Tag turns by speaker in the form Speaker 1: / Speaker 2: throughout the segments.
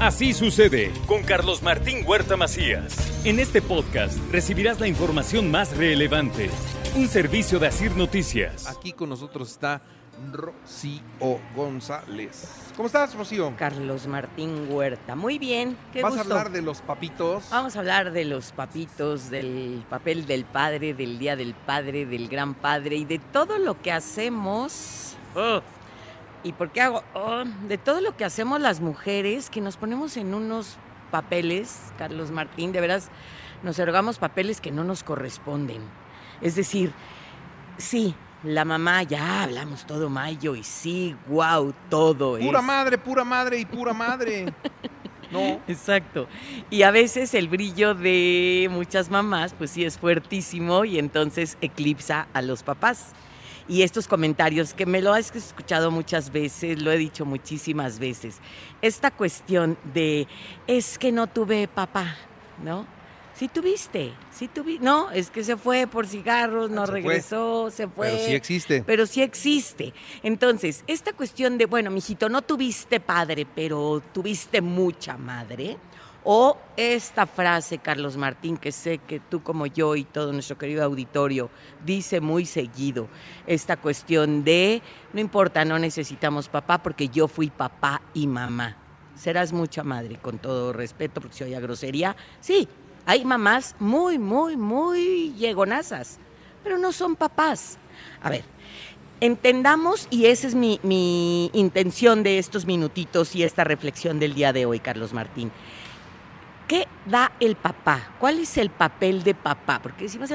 Speaker 1: Así sucede con Carlos Martín Huerta Macías. En este podcast recibirás la información más relevante. Un servicio de Asir Noticias.
Speaker 2: Aquí con nosotros está Rocío González. ¿Cómo estás, Rocío?
Speaker 3: Carlos Martín Huerta. Muy bien, qué
Speaker 2: ¿Vas
Speaker 3: gusto.
Speaker 2: a hablar de los papitos?
Speaker 3: Vamos a hablar de los papitos, del papel del padre, del día del padre, del gran padre y de todo lo que hacemos. Oh, ¿Y por qué hago? Oh, de todo lo que hacemos las mujeres, que nos ponemos en unos papeles, Carlos Martín, de veras, nos erogamos papeles que no nos corresponden. Es decir, sí, la mamá, ya hablamos todo mayo y sí, wow, todo
Speaker 2: Pura
Speaker 3: es.
Speaker 2: madre, pura madre y pura madre. No.
Speaker 3: Exacto. Y a veces el brillo de muchas mamás, pues sí es fuertísimo y entonces eclipsa a los papás. Y estos comentarios, que me lo has escuchado muchas veces, lo he dicho muchísimas veces, esta cuestión de, es que no tuve papá, ¿no? Sí tuviste, sí tuviste. No, es que se fue por cigarros, no
Speaker 2: Se fue.
Speaker 3: regresó, se fue.
Speaker 2: Pero sí existe.
Speaker 3: Pero sí existe. Entonces, esta cuestión de, bueno, mijito, no tuviste padre, pero tuviste mucha madre. O esta frase, Carlos Martín, que sé que tú como yo y todo nuestro querido auditorio dice muy seguido, esta cuestión de, no importa, no necesitamos papá porque yo fui papá y mamá. Serás mucha madre, con todo respeto, porque si oye grosería. Sí, hay mamás muy, muy, muy llegonazas, pero no son papás. A ver, entendamos, y esa es mi, mi intención de estos minutitos y esta reflexión del día de hoy, Carlos Martín. ¿Qué da el papá? ¿Cuál es el papel de papá? Porque decimos,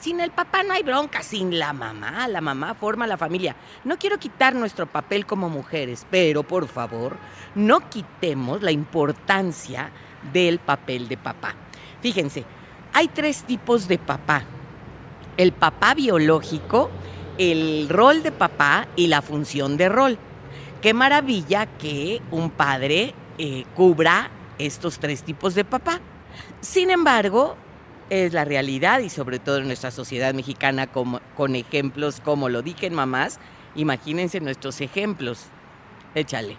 Speaker 3: sin el papá no hay bronca, sin la mamá, la mamá forma la familia. No quiero quitar nuestro papel como mujeres, pero por favor, no quitemos la importancia del papel de papá. Fíjense, hay tres tipos de papá. El papá biológico, el rol de papá y la función de rol. Qué maravilla que un padre eh, cubra estos tres tipos de papá. Sin embargo, es la realidad y sobre todo en nuestra sociedad mexicana como- con ejemplos como lo dije en mamás, imagínense nuestros ejemplos. Échale.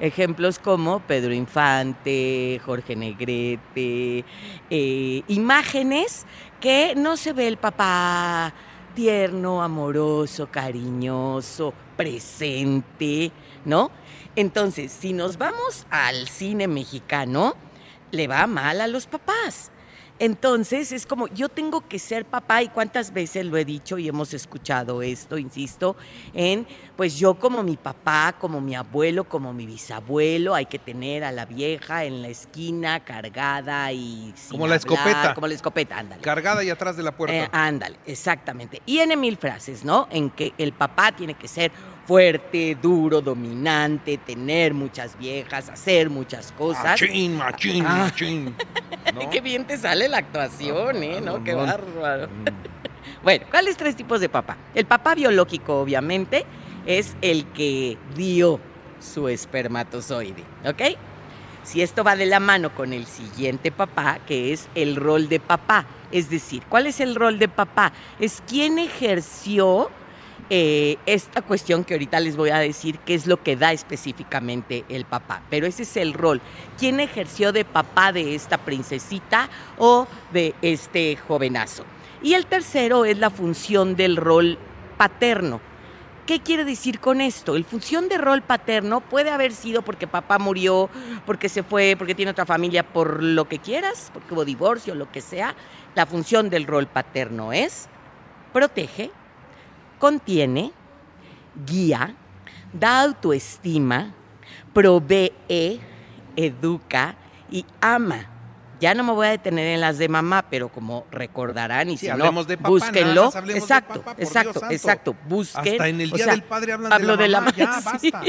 Speaker 3: Ejemplos como Pedro Infante, Jorge Negrete, eh, imágenes que no se ve el papá tierno, amoroso, cariñoso, presente, ¿no? Entonces, si nos vamos al cine mexicano, le va mal a los papás. Entonces es como, yo tengo que ser papá y cuántas veces lo he dicho y hemos escuchado esto, insisto, en, pues yo como mi papá, como mi abuelo, como mi bisabuelo, hay que tener a la vieja en la esquina cargada y... sin
Speaker 2: Como la escopeta.
Speaker 3: Como la escopeta, ándale.
Speaker 2: Cargada y atrás de la puerta.
Speaker 3: Eh, ándale, exactamente. Y en mil frases, ¿no? En que el papá tiene que ser fuerte, duro, dominante, tener muchas viejas, hacer muchas cosas.
Speaker 2: Machín, machín,
Speaker 3: Ah.
Speaker 2: machín. ¿No?
Speaker 3: Qué bien te sale la actuación, ¿eh? ¿No? Qué bárbaro.
Speaker 2: Mm.
Speaker 3: Bueno, ¿cuáles tres tipos de papá? El papá biológico, obviamente, es el que dio su espermatozoide, ¿ok? Si esto va de la mano con el siguiente papá, que es el rol de papá, es decir, ¿cuál es el rol de papá? Es quien ejerció eh, esta cuestión que ahorita les voy a decir qué es lo que da específicamente el papá, pero ese es el rol. ¿Quién ejerció de papá de esta princesita o de este jovenazo? Y el tercero es la función del rol paterno. ¿Qué quiere decir con esto? El función de rol paterno puede haber sido porque papá murió, porque se fue, porque tiene otra familia, por lo que quieras, porque hubo divorcio, lo que sea. La función del rol paterno es protege, contiene, guía, da autoestima, provee, educa y ama. Ya no me voy a detener en las de mamá, pero como recordarán y
Speaker 2: Sí,
Speaker 3: si no,
Speaker 2: de papá,
Speaker 3: búsquenlo.
Speaker 2: nada más hablemos de
Speaker 3: exacto,
Speaker 2: papá,
Speaker 3: exacto, exacto. Busquen.
Speaker 2: Hasta en el
Speaker 3: o
Speaker 2: Día
Speaker 3: sea,
Speaker 2: del Padre hablan de
Speaker 3: hablo
Speaker 2: la mamá, ya,
Speaker 3: sí,
Speaker 2: basta.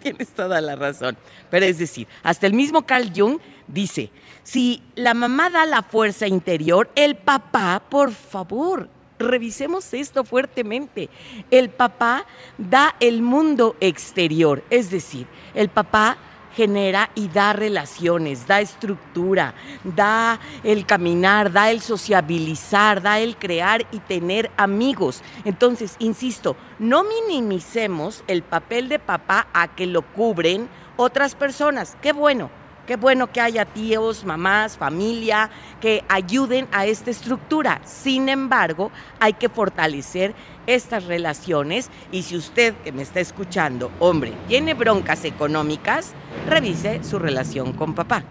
Speaker 3: tienes toda la razón. Pero es decir, hasta el mismo Carl Jung dice, si la mamá da la fuerza interior, el papá, por favor, revisemos esto fuertemente. El papá da el mundo exterior, es decir, el papá genera y da relaciones, da estructura, da el caminar, da el sociabilizar, da el crear y tener amigos. Entonces, insisto, no minimicemos el papel de papá a que lo cubren otras personas. Qué bueno, qué bueno que haya tíos, mamás, familia que ayuden a esta estructura. Sin embargo, hay que fortalecer estas relaciones y si usted que me está escuchando, hombre, tiene broncas económicas, revise su relación con papá.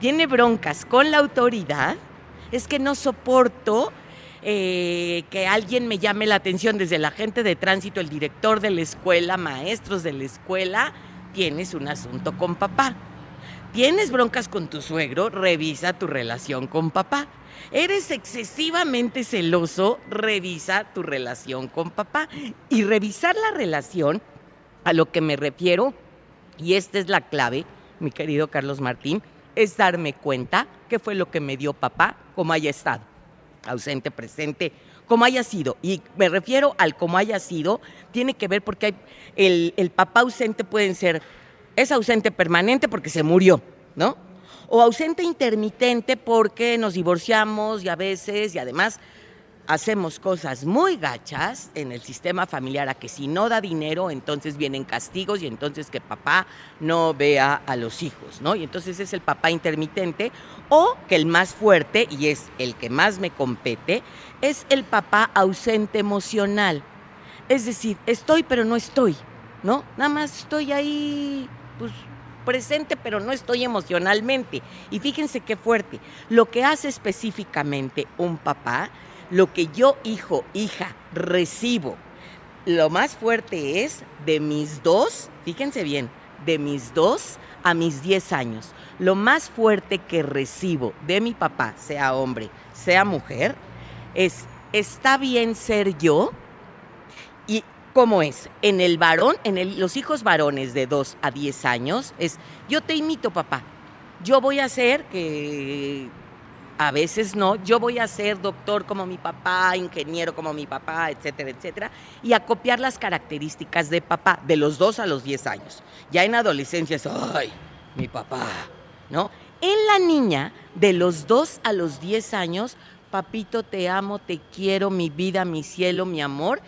Speaker 3: Tiene broncas con la autoridad, es que no soporto eh, que alguien me llame la atención desde el agente de tránsito, el director de la escuela, maestros de la escuela, tienes un asunto con papá. ¿Tienes broncas con tu suegro? Revisa tu relación con papá. ¿Eres excesivamente celoso? Revisa tu relación con papá. Y revisar la relación, a lo que me refiero, y esta es la clave, mi querido Carlos Martín, es darme cuenta qué fue lo que me dio papá, como haya estado, ausente, presente, como haya sido. Y me refiero al como haya sido, tiene que ver porque hay- el, el papá ausente pueden ser, es ausente permanente porque se murió, ¿no? O ausente intermitente porque nos divorciamos y a veces, y además hacemos cosas muy gachas en el sistema familiar, a que si no da dinero, entonces vienen castigos y entonces que papá no vea a los hijos, ¿no? Y entonces es el papá intermitente, o que el más fuerte, y es el que más me compete, es el papá ausente emocional. Es decir, estoy pero no estoy, ¿no? Nada más estoy ahí, pues presente, pero no estoy emocionalmente. Y fíjense qué fuerte. Lo que hace específicamente un papá, lo que yo, hijo, hija, recibo, lo más fuerte es de mis dos, fíjense bien, de mis dos a mis 10 años. Lo más fuerte que recibo de mi papá, sea hombre, sea mujer, es, ¿está bien ser yo? ¿Y cómo es? En el varón, en los hijos varones de 2 a 10 años, es, yo te imito, papá. Yo voy a ser que a veces no, yo voy a ser doctor como mi papá, ingeniero como mi papá, etcétera, etcétera, y a copiar las características de papá de los 2 a los 10 años. Ya en adolescencia es, ay, mi papá, ¿no? En la niña, de los 2 a los 10 años, papito, te amo, te quiero, mi vida, mi cielo, mi amor.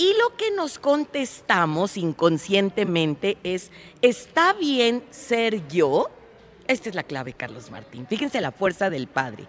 Speaker 3: Y lo que nos contestamos inconscientemente es, ¿está bien ser yo? Esta es la clave, Carlos Martín. Fíjense la fuerza del padre.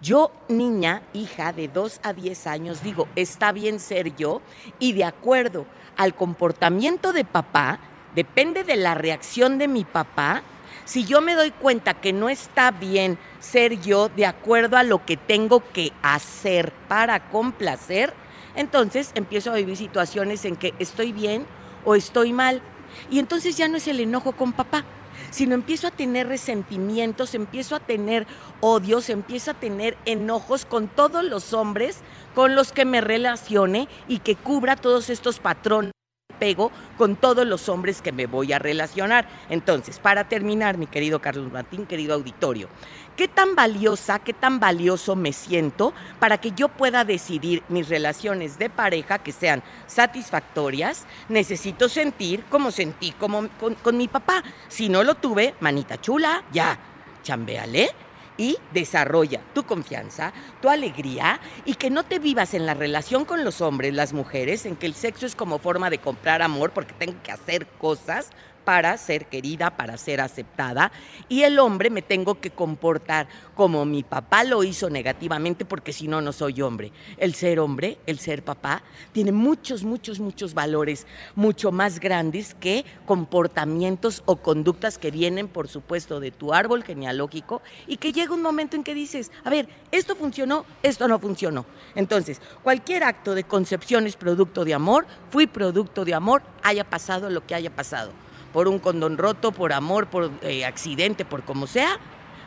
Speaker 3: Yo, niña, hija de 2 a 10 años, digo, está bien ser yo y de acuerdo al comportamiento de papá, depende de la reacción de mi papá, si yo me doy cuenta que no está bien ser yo de acuerdo a lo que tengo que hacer para complacer, entonces empiezo a vivir situaciones en que estoy bien o estoy mal. Y entonces ya no es el enojo con papá, sino empiezo a tener resentimientos, empiezo a tener odios, empiezo a tener enojos con todos los hombres con los que me relacione y que cubra todos estos patrones pego con todos los hombres que me voy a relacionar. Entonces, para terminar, mi querido Carlos Martín, querido auditorio, ¿qué tan valiosa, qué tan valioso me siento para que yo pueda decidir mis relaciones de pareja que sean satisfactorias? Necesito sentir como sentí como con, con mi papá. Si no lo tuve, manita chula, ya, chambéale y desarrolla tu confianza, tu alegría y que no te vivas en la relación con los hombres, las mujeres, en que el sexo es como forma de comprar amor porque tengo que hacer cosas para ser querida, para ser aceptada y el hombre me tengo que comportar como mi papá lo hizo negativamente porque si no, no soy hombre. El ser hombre, el ser papá, tiene muchos, muchos, muchos valores mucho más grandes que comportamientos o conductas que vienen, por supuesto, de tu árbol genealógico y que llega un momento en que dices, a ver, esto funcionó, esto no funcionó. Entonces, cualquier acto de concepción es producto de amor, fui producto de amor, haya pasado lo que haya pasado por un condón roto, por amor, por eh, accidente, por como sea,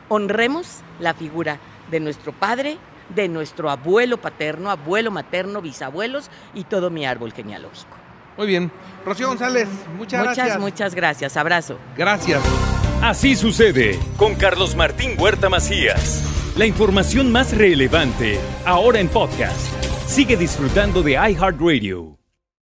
Speaker 3: honremos la figura de nuestro padre, de nuestro abuelo paterno, abuelo materno, bisabuelos y todo mi árbol genealógico.
Speaker 2: Muy bien. Rocío González, muchas,
Speaker 3: muchas,
Speaker 2: gracias.
Speaker 3: muchas gracias. Abrazo.
Speaker 2: Gracias.
Speaker 1: Así sucede con Carlos Martín Huerta Macías. La información más relevante, ahora en podcast. Sigue disfrutando de iHeartRadio.